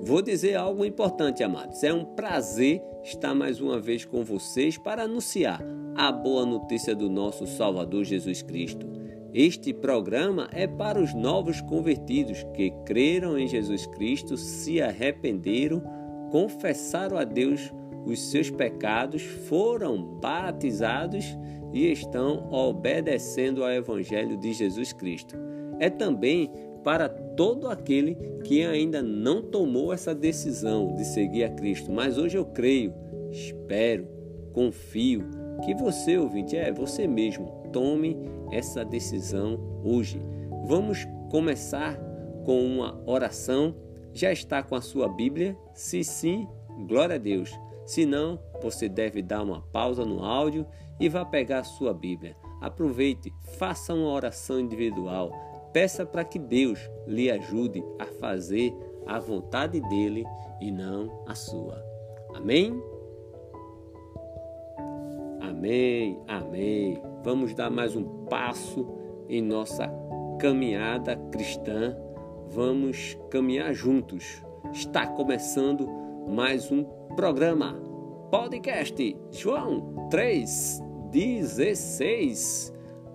Vou dizer algo importante, amados. É um prazer estar mais uma vez com vocês para anunciar a boa notícia do nosso Salvador Jesus Cristo. Este programa é para os novos convertidos que creram em Jesus Cristo, se arrependeram, confessaram a Deus os seus pecados, foram batizados e estão obedecendo ao Evangelho de Jesus Cristo. É também para todo aquele que ainda não tomou essa decisão de seguir a Cristo. Mas hoje eu creio, espero, confio que você, ouvinte, é você mesmo, tome essa decisão hoje. Vamos começar com uma oração. Já está com a sua Bíblia? Se sim, glória a Deus. Se não, você deve dar uma pausa no áudio e vá pegar a sua Bíblia. Aproveite, faça uma oração individual. Peça para que Deus lhe ajude a fazer a vontade dele e não a sua. Amém? Amém, amém. Vamos dar mais um passo em nossa caminhada cristã. Vamos caminhar juntos. Está começando mais um programa podcast João 3:16.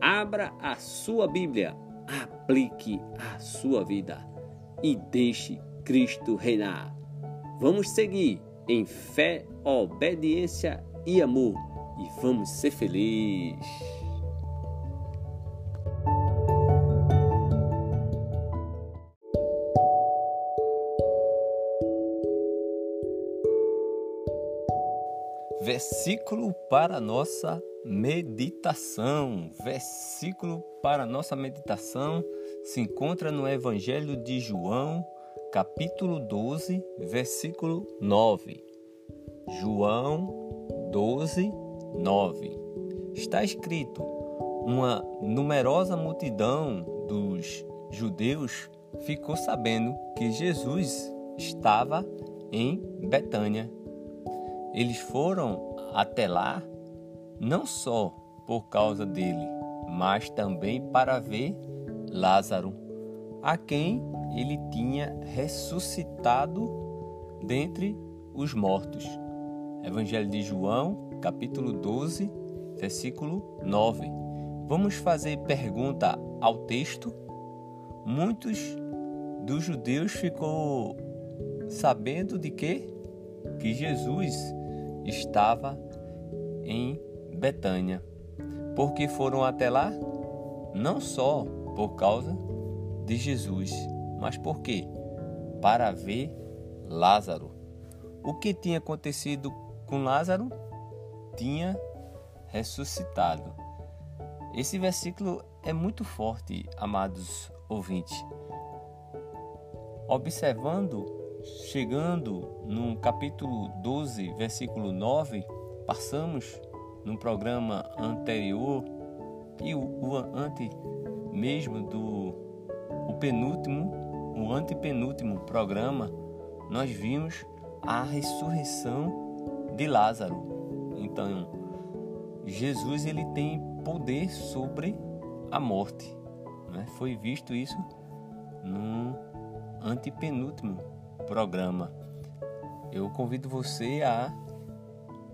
Abra a sua Bíblia, aplique a sua vida e deixe Cristo reinar. Vamos seguir em fé, obediência e amor e vamos ser felizes. Versículo para nossa meditação. Versículo para nossa meditação se encontra no Evangelho de João, capítulo 12, versículo 9. João 12, 9. Está escrito: Uma numerosa multidão dos judeus ficou sabendo que Jesus estava em Betânia. Eles foram até lá não só por causa dele, mas também para ver Lázaro, a quem ele tinha ressuscitado dentre os mortos. Evangelho de João, capítulo 12, versículo 9. Vamos fazer pergunta ao texto. Muitos dos judeus ficou sabendo de que que Jesus estava em Betânia. Porque foram até lá não só por causa de Jesus, mas por quê? Para ver Lázaro. O que tinha acontecido com Lázaro tinha ressuscitado. Esse versículo é muito forte, amados ouvintes. Observando, chegando no capítulo 12, versículo 9, passamos no programa anterior e o, o ante mesmo do o penúltimo, o antepenúltimo programa, nós vimos a ressurreição de Lázaro. Então, Jesus ele tem poder sobre a morte. Né? Foi visto isso no antepenúltimo programa. Eu convido você a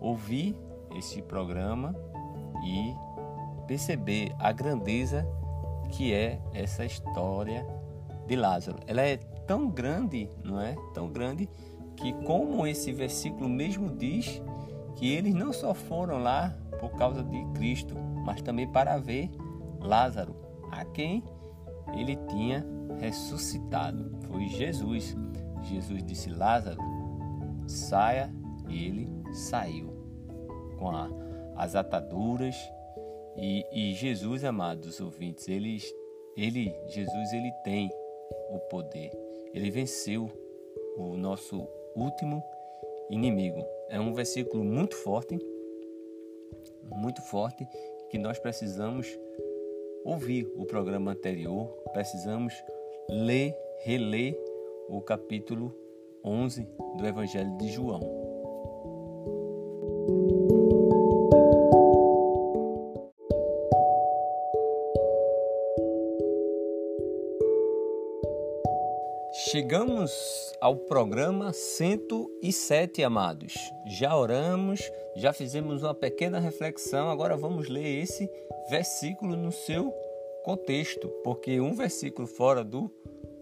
ouvir esse programa e perceber a grandeza que é essa história de Lázaro. Ela é tão grande, não é? Tão grande que como esse versículo mesmo diz, que eles não só foram lá por causa de Cristo, mas também para ver Lázaro, a quem ele tinha ressuscitado. Foi Jesus. Jesus disse: Lázaro, saia, e ele saiu com a, as ataduras. E, e Jesus, amados ouvintes, ele, ele, Jesus, ele tem o poder. Ele venceu o nosso último inimigo. É um versículo muito forte, muito forte, que nós precisamos ouvir o programa anterior, precisamos ler, reler o capítulo 11 do Evangelho de João. Chegamos ao programa 107, amados. Já oramos, já fizemos uma pequena reflexão, agora vamos ler esse versículo no seu contexto, porque um versículo fora do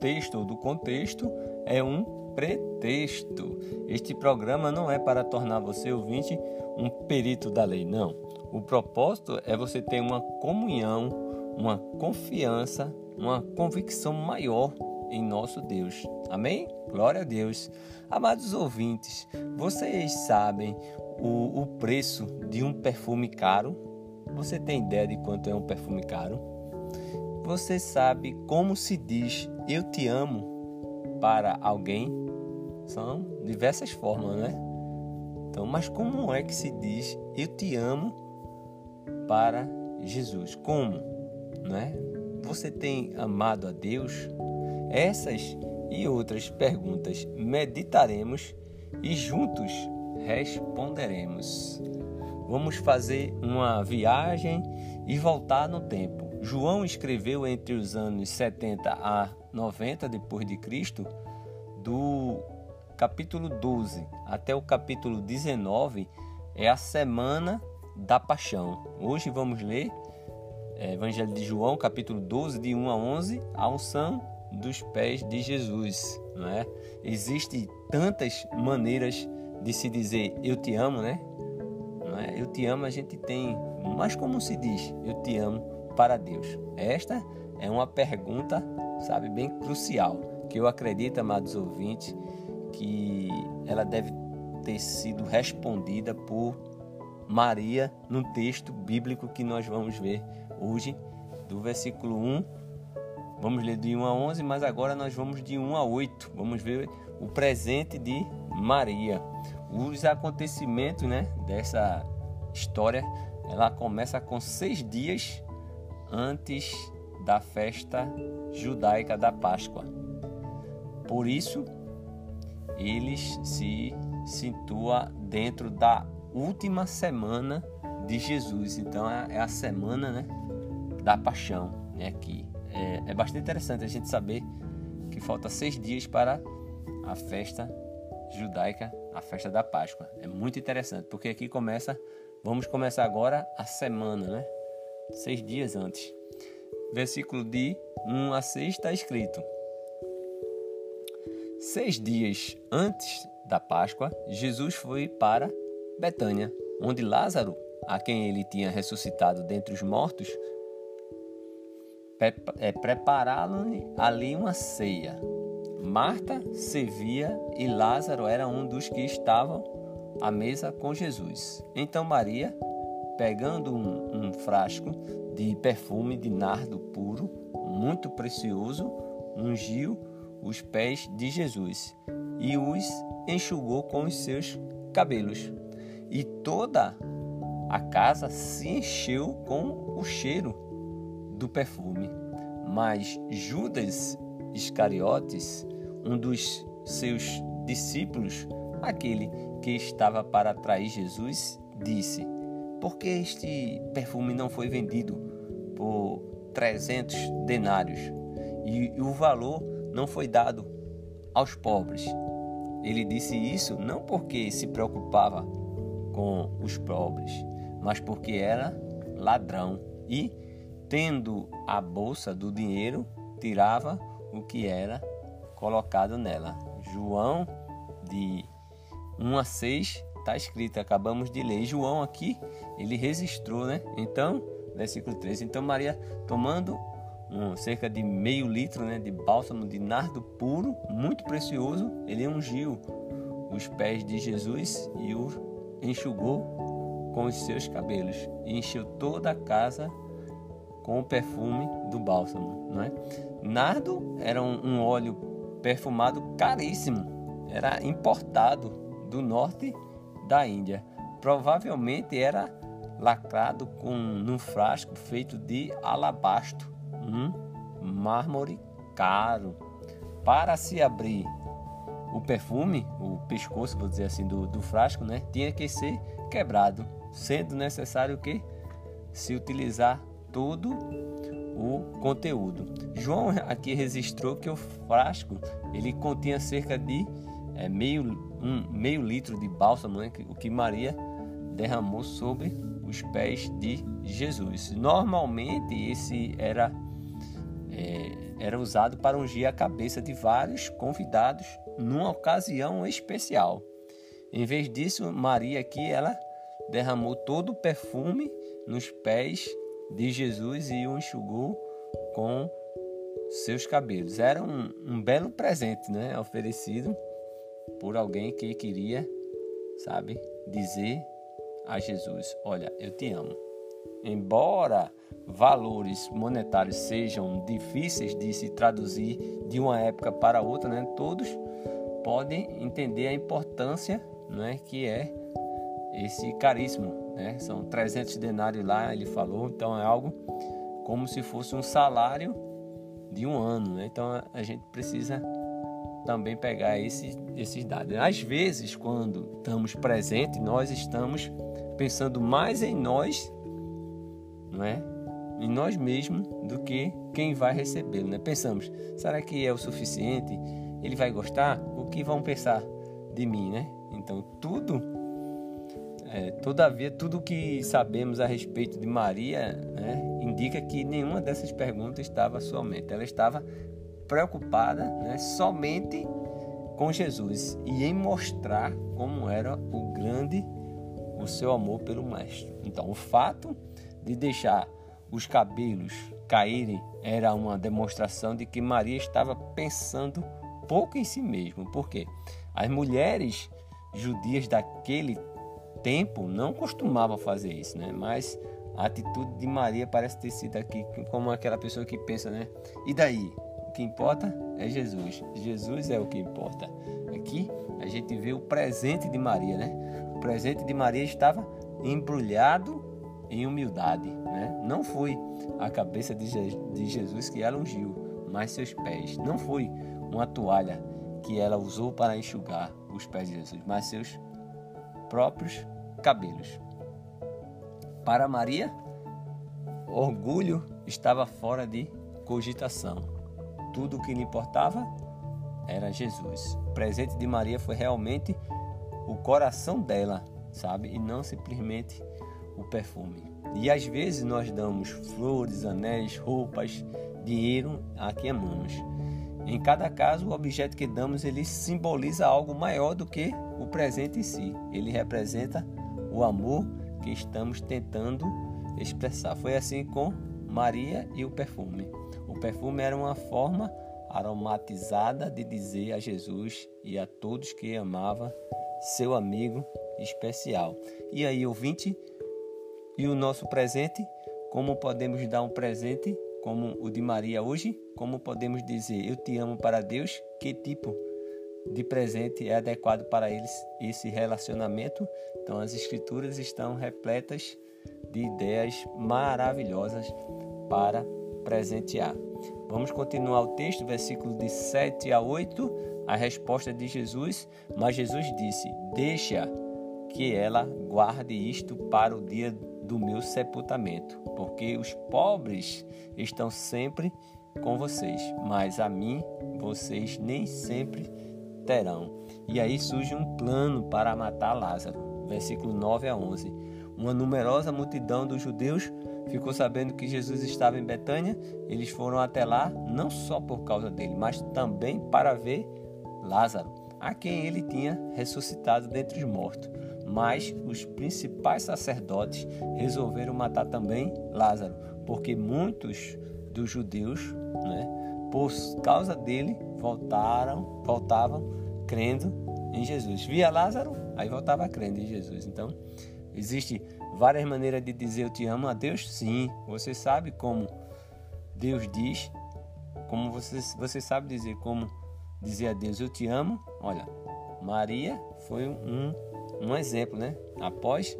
texto ou do contexto é um pretexto. Este programa não é para tornar você ouvinte um perito da lei, não. O propósito é você ter uma comunhão, uma confiança, uma convicção maior em nosso Deus. Amém? Glória a Deus. Amados ouvintes, vocês sabem o, o preço de um perfume caro? Você tem ideia de quanto é um perfume caro? Você sabe como se diz eu te amo para alguém? São diversas formas, né? Então, mas como é que se diz eu te amo para Jesus? Como? Né? Você tem amado a Deus? Essas e outras perguntas meditaremos e juntos responderemos. Vamos fazer uma viagem e voltar no tempo. João escreveu entre os anos 70 a 90 depois de Cristo, do capítulo 12 até o capítulo 19 é a semana da paixão. Hoje vamos ler é, Evangelho de João, capítulo 12, de 1 a 11, a unção dos pés de Jesus, não é? Existem tantas maneiras de se dizer eu te amo, né? Não é? Eu te amo, a gente tem, mas como se diz eu te amo para Deus? Esta é uma pergunta, sabe, bem crucial, que eu acredito, amados ouvintes, que ela deve ter sido respondida por Maria no texto bíblico que nós vamos ver hoje, do versículo 1 Vamos ler de 1 a 11, mas agora nós vamos de 1 a 8. Vamos ver o presente de Maria. Os acontecimentos né, dessa história, ela começa com seis dias antes da festa judaica da Páscoa. Por isso, eles se situa dentro da última semana de Jesus. Então é a semana né, da paixão né, aqui é, é bastante interessante a gente saber que falta seis dias para a festa judaica, a festa da Páscoa. É muito interessante, porque aqui começa, vamos começar agora a semana, né? Seis dias antes. Versículo de 1 a 6 está escrito: Seis dias antes da Páscoa, Jesus foi para Betânia, onde Lázaro, a quem ele tinha ressuscitado dentre os mortos, é, prepará-lo ali uma ceia. Marta servia e Lázaro era um dos que estavam à mesa com Jesus. Então Maria, pegando um, um frasco de perfume de nardo puro, muito precioso, ungiu os pés de Jesus e os enxugou com os seus cabelos. E toda a casa se encheu com o cheiro do perfume. Mas Judas Iscariotes, um dos seus discípulos, aquele que estava para trair Jesus, disse: Por que este perfume não foi vendido por 300 denários e o valor não foi dado aos pobres? Ele disse isso não porque se preocupava com os pobres, mas porque era ladrão e tendo a bolsa do dinheiro, tirava o que era colocado nela. João de 1 a 6 está escrito, acabamos de ler. João aqui, ele registrou, né? Então, versículo 13. Então Maria, tomando um, cerca de meio litro né, de bálsamo de nardo puro, muito precioso, ele ungiu os pés de Jesus e o enxugou com os seus cabelos e encheu toda a casa com o perfume do bálsamo. Não é? Nardo era um, um óleo perfumado caríssimo, era importado do norte da Índia. Provavelmente era lacrado com num frasco feito de alabastro, um mármore caro. Para se abrir o perfume, o pescoço, vou dizer assim, do, do frasco, né, tinha que ser quebrado, sendo necessário que se utilizar todo o conteúdo. João aqui registrou que o frasco ele continha cerca de é, meio, um, meio litro de bálsamo, né, o que Maria derramou sobre os pés de Jesus. Normalmente esse era é, era usado para ungir a cabeça de vários convidados numa ocasião especial. Em vez disso, Maria aqui ela derramou todo o perfume nos pés de Jesus e o enxugou com seus cabelos. Era um, um belo presente, né, oferecido por alguém que queria, sabe, dizer a Jesus: Olha, eu te amo. Embora valores monetários sejam difíceis de se traduzir de uma época para outra, né, todos podem entender a importância né, que é esse caríssimo. Né? São 300 denários lá, ele falou, então é algo como se fosse um salário de um ano. Né? Então a gente precisa também pegar esse, esses dados. Às vezes, quando estamos presentes, nós estamos pensando mais em nós, não é? em nós mesmos, do que quem vai recebê-lo. Né? Pensamos, será que é o suficiente? Ele vai gostar? O que vão pensar de mim? Né? Então, tudo é, todavia, tudo que sabemos a respeito de Maria né, indica que nenhuma dessas perguntas estava à sua mente. Ela estava preocupada né, somente com Jesus e em mostrar como era o grande o seu amor pelo Mestre. Então, o fato de deixar os cabelos caírem era uma demonstração de que Maria estava pensando pouco em si mesma. Por quê? As mulheres judias daquele tempo não costumava fazer isso, né? Mas a atitude de Maria parece ter sido aqui como aquela pessoa que pensa, né? E daí? O que importa é Jesus. Jesus é o que importa. Aqui a gente vê o presente de Maria, né? O presente de Maria estava embrulhado em humildade, né? Não foi a cabeça de Jesus que ela ungiu, mas seus pés. Não foi uma toalha que ela usou para enxugar os pés de Jesus, mas seus próprios cabelos. Para Maria, orgulho estava fora de cogitação. Tudo o que lhe importava era Jesus. O presente de Maria foi realmente o coração dela, sabe? E não simplesmente o perfume. E às vezes nós damos flores, anéis, roupas, dinheiro a quem amamos. Em cada caso, o objeto que damos ele simboliza algo maior do que o presente em si. Ele representa o amor que estamos tentando expressar. Foi assim com Maria e o perfume. O perfume era uma forma aromatizada de dizer a Jesus e a todos que amava seu amigo especial. E aí, ouvinte, e o nosso presente? Como podemos dar um presente como o de Maria hoje? Como podemos dizer eu te amo para Deus? Que tipo de presente é adequado para eles esse relacionamento. Então as escrituras estão repletas de ideias maravilhosas para presentear. Vamos continuar o texto, versículo de 7 a 8, a resposta de Jesus, mas Jesus disse: Deixa que ela guarde isto para o dia do meu sepultamento, porque os pobres estão sempre com vocês, mas a mim vocês nem sempre terão. E aí surge um plano para matar Lázaro. Versículo 9 a 11. Uma numerosa multidão dos judeus ficou sabendo que Jesus estava em Betânia. Eles foram até lá não só por causa dele, mas também para ver Lázaro, a quem ele tinha ressuscitado dentre os mortos. Mas os principais sacerdotes resolveram matar também Lázaro, porque muitos dos judeus, né, por causa dele, voltaram, voltavam crendo em Jesus. Via Lázaro, aí voltava crendo em Jesus. Então, existe várias maneiras de dizer eu te amo a Deus? Sim. Você sabe como Deus diz, como você, você sabe dizer como dizer a Deus eu te amo? Olha, Maria foi um, um exemplo, né? Após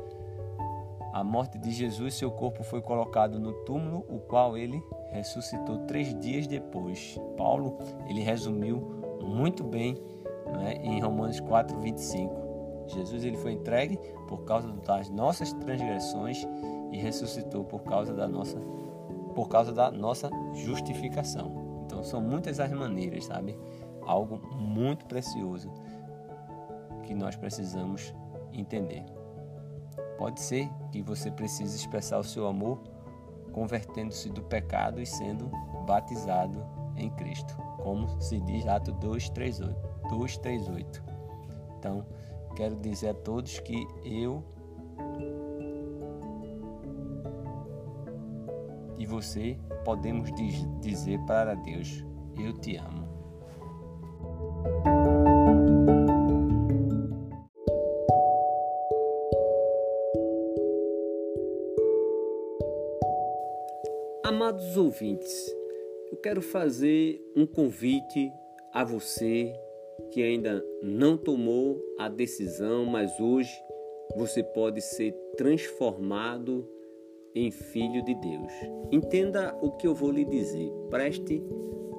a morte de Jesus, seu corpo foi colocado no túmulo, o qual ele ressuscitou três dias depois. Paulo ele resumiu muito bem né, em Romanos 4, 25. Jesus ele foi entregue por causa das nossas transgressões e ressuscitou por causa da nossa por causa da nossa justificação. Então são muitas as maneiras, sabe? Algo muito precioso que nós precisamos entender. Pode ser que você precise expressar o seu amor convertendo-se do pecado e sendo batizado em Cristo, como se diz Atos 2:38. 2:38. Então, quero dizer a todos que eu e você podemos dizer para Deus: Eu te amo. Amados ouvintes, eu quero fazer um convite a você que ainda não tomou a decisão, mas hoje você pode ser transformado em filho de Deus. Entenda o que eu vou lhe dizer, preste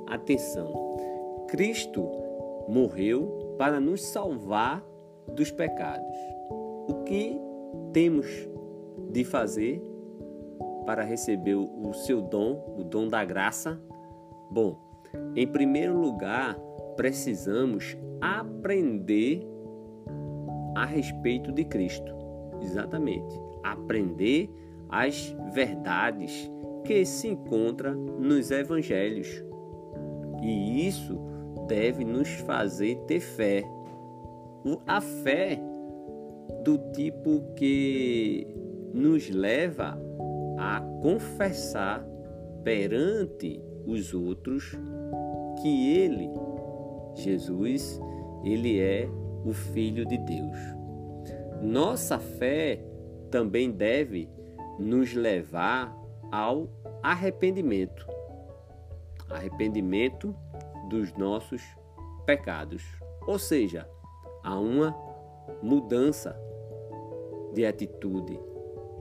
atenção. Cristo morreu para nos salvar dos pecados. O que temos de fazer para receber o seu dom, o dom da graça? Bom, em primeiro lugar, precisamos aprender a respeito de Cristo. Exatamente. Aprender as verdades que se encontram nos evangelhos. E isso deve nos fazer ter fé. A fé do tipo que nos leva a confessar perante os outros que ele, Jesus, ele é o filho de Deus. Nossa fé também deve nos levar ao arrependimento. Arrependimento dos nossos pecados. Ou seja, a uma mudança de atitude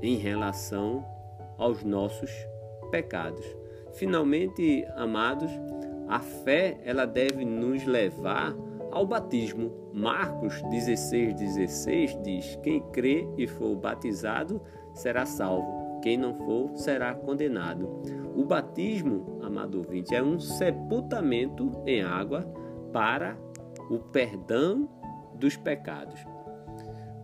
em relação aos nossos pecados. Finalmente, amados, a fé ela deve nos levar ao batismo. Marcos 16, 16 diz: Quem crê e for batizado será salvo, quem não for será condenado. O batismo, amado ouvinte, é um sepultamento em água para o perdão dos pecados.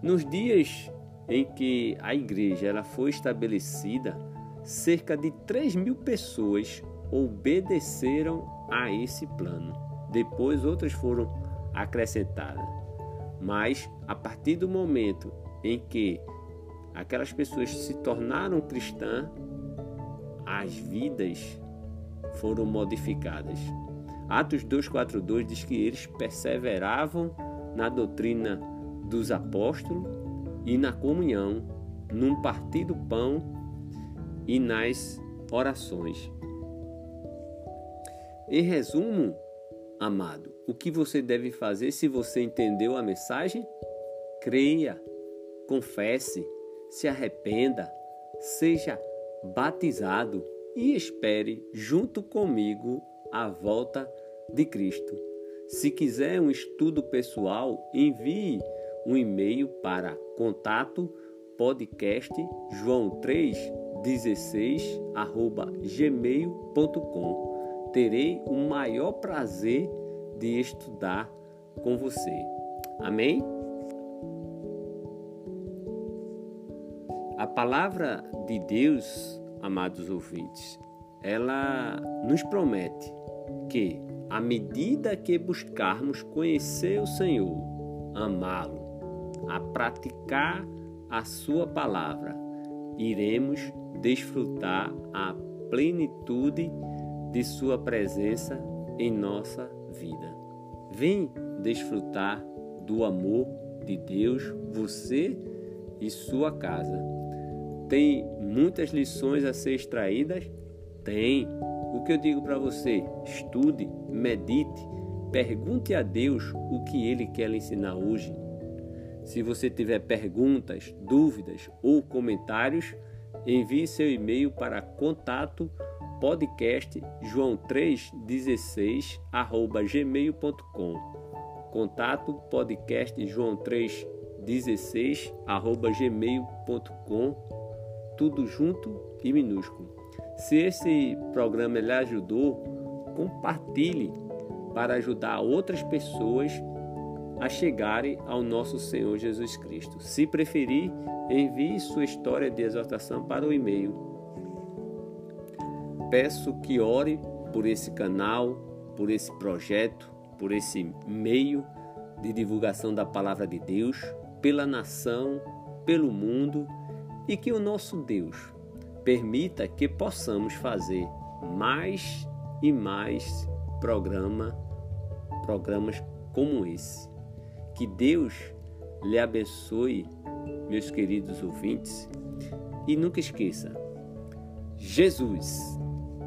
Nos dias em que a igreja ela foi estabelecida, cerca de 3 mil pessoas obedeceram a esse plano. Depois outras foram acrescentadas. Mas a partir do momento em que aquelas pessoas se tornaram cristãs, as vidas foram modificadas. Atos 2:42 diz que eles perseveravam na doutrina dos apóstolos e na comunhão, num partir do pão e nas orações. Em resumo, amado, o que você deve fazer se você entendeu a mensagem? Creia, confesse, se arrependa, seja batizado e espere junto comigo a volta de Cristo. Se quiser um estudo pessoal, envie um e-mail para contato podcast joão 3 16 arroba gmail.com terei o maior prazer de estudar com você. Amém? A palavra de Deus amados ouvintes ela nos promete que à medida que buscarmos conhecer o Senhor amá-lo a praticar a Sua palavra, iremos desfrutar a plenitude de Sua presença em nossa vida. Vem desfrutar do amor de Deus, você e sua casa. Tem muitas lições a ser extraídas? Tem. O que eu digo para você? Estude, medite, pergunte a Deus o que Ele quer lhe ensinar hoje. Se você tiver perguntas, dúvidas ou comentários, envie seu e-mail para contato podcast joão316 gmail.com contato podcast joão316 gmail.com tudo junto e minúsculo. Se esse programa lhe ajudou, compartilhe para ajudar outras pessoas a chegarem ao nosso Senhor Jesus Cristo. Se preferir, envie sua história de exortação para o e-mail. Peço que ore por esse canal, por esse projeto, por esse meio de divulgação da palavra de Deus, pela nação, pelo mundo e que o nosso Deus permita que possamos fazer mais e mais programa, programas como esse. Que Deus lhe abençoe, meus queridos ouvintes, e nunca esqueça: Jesus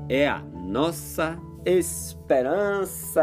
é a nossa esperança.